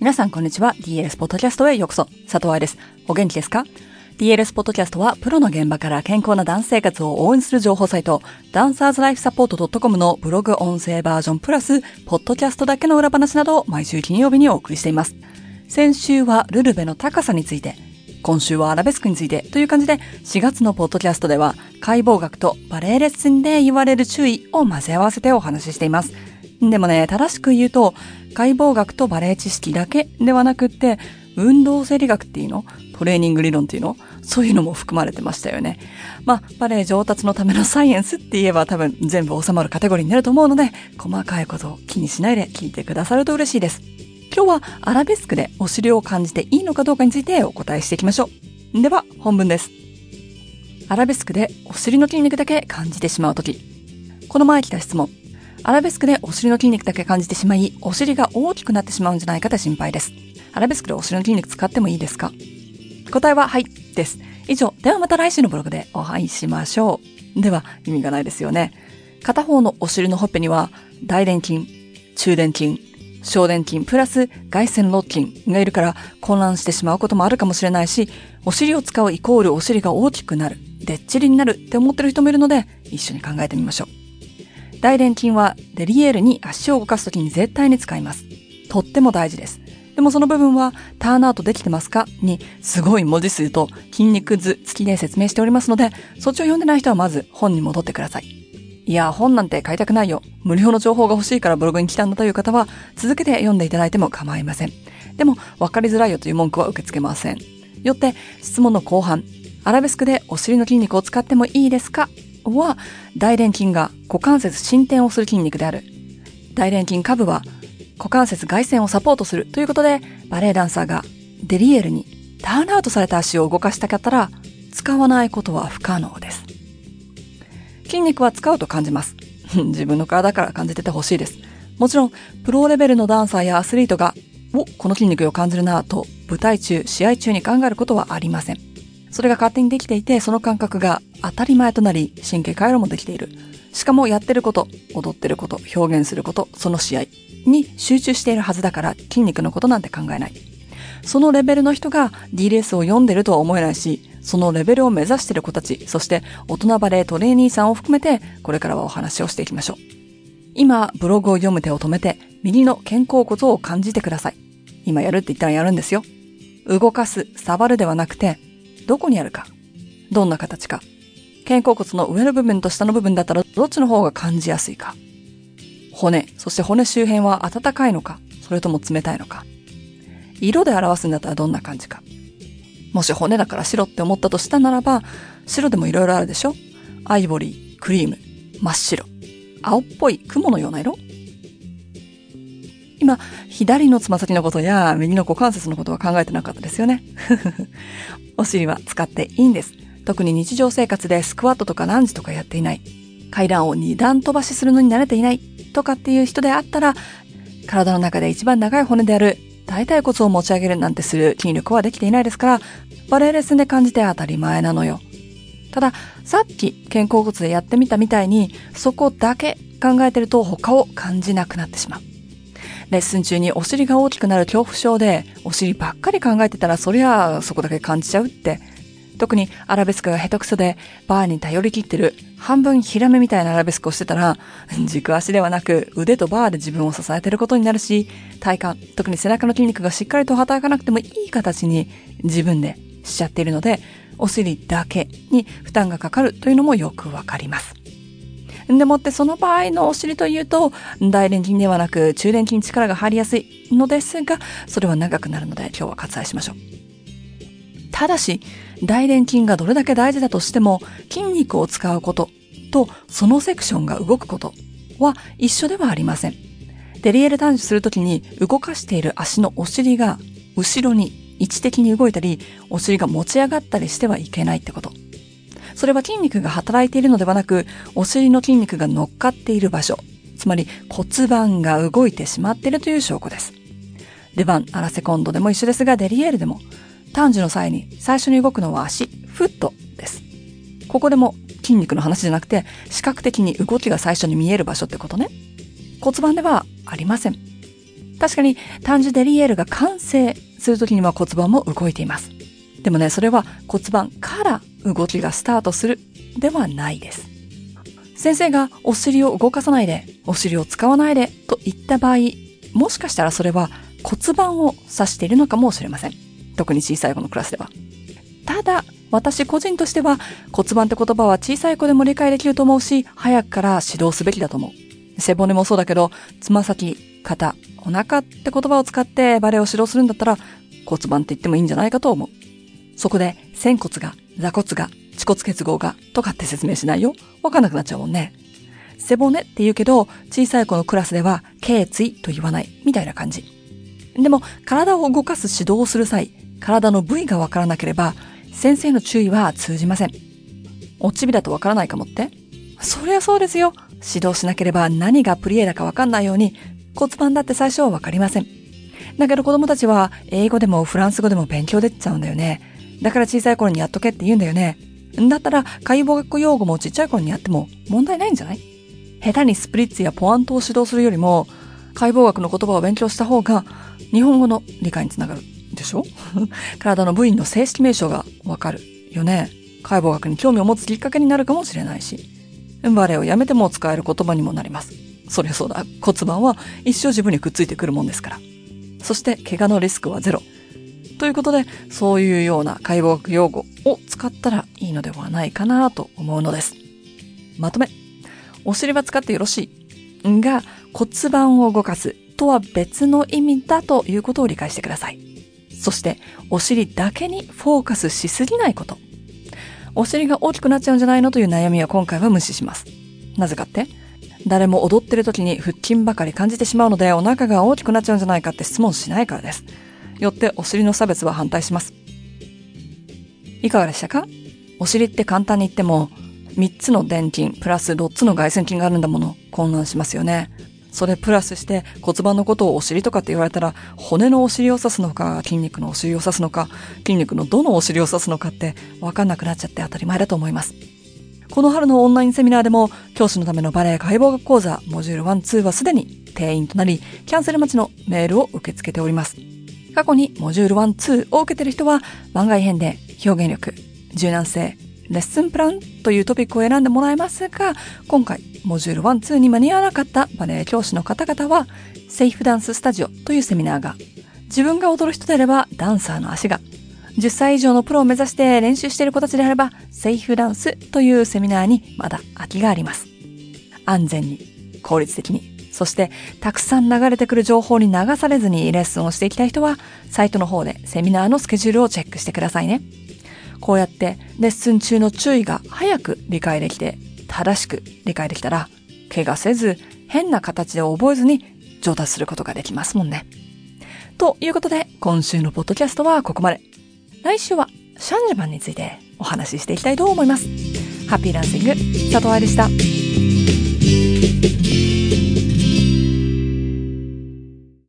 皆さんこんにちは。DLS ポッドキャストへようこそ。佐藤愛です。お元気ですか？DLS ポッドキャストはプロの現場から健康なダンス生活を応援する情報サイト、ダンサーズライフサポート .com のブログ音声バージョンプラス、ポッドキャストだけの裏話などを毎週金曜日にお送りしています。先週はルルベの高さについて、今週はアラベスクについてという感じで、4月のポッドキャストでは解剖学とバレエレッスンで言われる注意を混ぜ合わせてお話ししています。でもね、正しく言うと、解剖学とバレエ知識だけではなくって、運動生理学っていうのトレーニング理論っていうのそういうのも含まれてましたよね。まあ、バレエ上達のためのサイエンスって言えば多分全部収まるカテゴリーになると思うので、細かいことを気にしないで聞いてくださると嬉しいです。今日はアラベスクでお尻を感じていいのかどうかについてお答えしていきましょう。では、本文です。アラベスクでお尻の筋肉だけ感じてしまうとき。この前来た質問。アラベスクでお尻の筋肉だけ感じてしまい、お尻が大きくなってしまうんじゃないかと心配です。アラベスクでお尻の筋肉使ってもいいですか？答えははいです。以上、ではまた来週のブログでお会いしましょう。では、意味がないですよね。片方のお尻のほっぺには、大臀筋、中臀筋、小臀筋プラス外旋肋筋がいるから混乱してしまうこともあるかもしれないし、お尻を使うイコールお尻が大きくなる、でっちりになるって思ってる人もいるので、一緒に考えてみましょう。大臀筋はデリエールに足を動かすときに絶対に使います。とっても大事です。でもその部分はターンアウトできてますか？にすごい文字数と筋肉図付きで説明しておりますので、そっちを読んでない人はまず本に戻ってください。いや、本なんて買いたくないよ。無料の情報が欲しいからブログに来たんだという方は、続けて読んでいただいても構いません。でも、わかりづらいよという文句は受け付けません。よって、質問の後半、アラベスクでお尻の筋肉を使ってもいいですか？は、大臀筋が股関節伸展をする筋肉である。大臀筋下部は股関節外旋をサポートするということで、バレエダンサーがデリエルにターンアウトされた足を動かしたかったら、使わないことは不可能です。筋肉は使うと感じます。自分の体から感じててほしいです。もちろん、プロレベルのダンサーやアスリートが、お、この筋肉を感じるなぁと、舞台中、試合中に考えることはありません。それが勝手にできていて、その感覚が当たり前となり、神経回路もできている。しかもやってること、踊ってること、表現すること、その試合に集中しているはずだから筋肉のことなんて考えない。そのレベルの人が DLS を読んでるとは思えないし、そのレベルを目指している子たち、そして大人バレートレーニーさんを含めて、これからはお話をしていきましょう。今、ブログを読む手を止めて、右の肩甲骨を感じてください。今やるって言ったらやるんですよ。動かす、触るではなくて、どこにあるか、どんな形か、肩甲骨の上の部分と下の部分だったらどっちの方が感じやすいか。骨、そして骨周辺は暖かいのか、それとも冷たいのか。色で表すんだったらどんな感じか。もし骨だから白って思ったとしたならば、白でも色々あるでしょ？アイボリー、クリーム、真っ白。青っぽい雲のような色？今、左のつま先のことや右の股関節のことは考えてなかったですよね。お尻は使っていいんです。特に日常生活でスクワットとかランジとかやっていない。階段を二段飛ばしするのに慣れていないとかっていう人であったら、体の中で一番長い骨である大腿骨を持ち上げるなんてする筋力はできていないですから、バレエレッスンで感じて当たり前なのよ。ただ、さっき肩甲骨でやってみたみたいに、そこだけ考えてると他を感じなくなってしまう。レッスン中にお尻が大きくなる恐怖症で、お尻ばっかり考えてたらそりゃそこだけ感じちゃうって。特にアラベスクが下手くそで、バーに頼り切ってる、半分ヒラメみたいなアラベスクをしてたら、軸足ではなく腕とバーで自分を支えてることになるし、体幹、特に背中の筋肉がしっかりと働かなくてもいい形に自分でしちゃっているので、お尻だけに負担がかかるというのもよくわかります。でもってその場合のお尻というと、大臀筋ではなく中臀筋に力が入りやすいのですが、それは長くなるので今日は割愛しましょう。ただし、大臀筋がどれだけ大事だとしても、筋肉を使うこととそのセクションが動くことは一緒ではありません。デリエル単純するときに動かしている足のお尻が後ろに位置的に動いたり、お尻が持ち上がったりしてはいけないってこと。それは筋肉が働いているのではなく、お尻の筋肉が乗っかっている場所、つまり骨盤が動いてしまっているという証拠です。出番、アラセコンドでも一緒ですが、デリエールでも、単樹の際に最初に動くのは足、フットです。ここでも筋肉の話じゃなくて、視覚的に動きが最初に見える場所ってことね。骨盤ではありません。確かに単純デリエールが完成するときには骨盤も動いています。でもね、それは骨盤から動きがスタートするではないです。先生がお尻を動かさないで、お尻を使わないでと言った場合、もしかしたらそれは骨盤を指しているのかもしれません。特に小さい子のクラスでは。ただ、私個人としては骨盤って言葉は小さい子でも理解できると思うし、早くから指導すべきだと思う。背骨もそうだけど、つま先、肩、お腹って言葉を使ってバレエを指導するんだったら骨盤って言ってもいいんじゃないかと思う。そこで、仙骨が、座骨が、恥骨結合が、とかって説明しないよ。わかんなくなっちゃうもんね。背骨って言うけど、小さい子のクラスでは、頸椎と言わない、みたいな感じ。でも、体を動かす指導をする際、体の部位がわからなければ、先生の注意は通じません。おちびだとわからないかもってそりゃそうですよ。指導しなければ何がプリエだかわかんないように、骨盤だって最初はわかりません。だけど子供たちは英語でもフランス語でも勉強できちゃうんだよね。だから小さい頃にやっとけって言うんだよね。だったら解剖学用語もちっちゃい頃にやっても問題ないんじゃない？下手にスプリッツやポアントを指導するよりも解剖学の言葉を勉強した方が日本語の理解につながるでしょ？体の部位の正式名称がわかるよね。解剖学に興味を持つきっかけになるかもしれないし。バレエをやめても使える言葉にもなります。そりゃそうだ。骨盤は一生自分にくっついてくるもんですから。そして、怪我のリスクはゼロ。ということで、そういうような解剖学用語を使ったらいいのではないかなと思うのです。まとめ。お尻は使ってよろしい。が、骨盤を動かすとは別の意味だということを理解してください。そして、お尻だけにフォーカスしすぎないこと。お尻が大きくなっちゃうんじゃないのという悩みは今回は無視します。なぜかって誰も踊ってる時に腹筋ばかり感じてしまうのでお腹が大きくなっちゃうんじゃないかって質問しないからです。よってお尻の差別は反対します。いかがでしたか？お尻って簡単に言っても3つの電筋プラス6つの外旋筋があるんだもの混乱しますよね。それプラスして骨盤のことをお尻とかって言われたら骨のお尻を指すのか筋肉のお尻を指すのか筋肉のどのお尻を指すのかってわかんなくなっちゃって当たり前だと思います。この春のオンラインセミナーでも、教師のためのバレエ解剖学講座、モジュール1、2はすでに定員となり、キャンセル待ちのメールを受け付けております。過去にモジュール1、2を受けている人は、番外編で表現力、柔軟性、レッスンプランというトピックを選んでもらえますが、今回、モジュール1、2に間に合わなかったバレエ教師の方々は、セーフダンススタジオというセミナーが、自分が踊る人であればダンサーの足が、10歳以上のプロを目指して練習している子たちであれば、セーフダンスというセミナーにまだ空きがあります。安全に、効率的に、そしてたくさん流れてくる情報に流されずにレッスンをしていきたい人は、サイトの方でセミナーのスケジュールをチェックしてくださいね。こうやってレッスン中の注意が早く理解できて、正しく理解できたら、怪我せず、変な形で覚えずに上達することができますもんね。ということで、今週のポッドキャストはここまで。来週はシャンジマンについてお話ししていきたいと思います。ハッピーランシング、佐藤愛でした。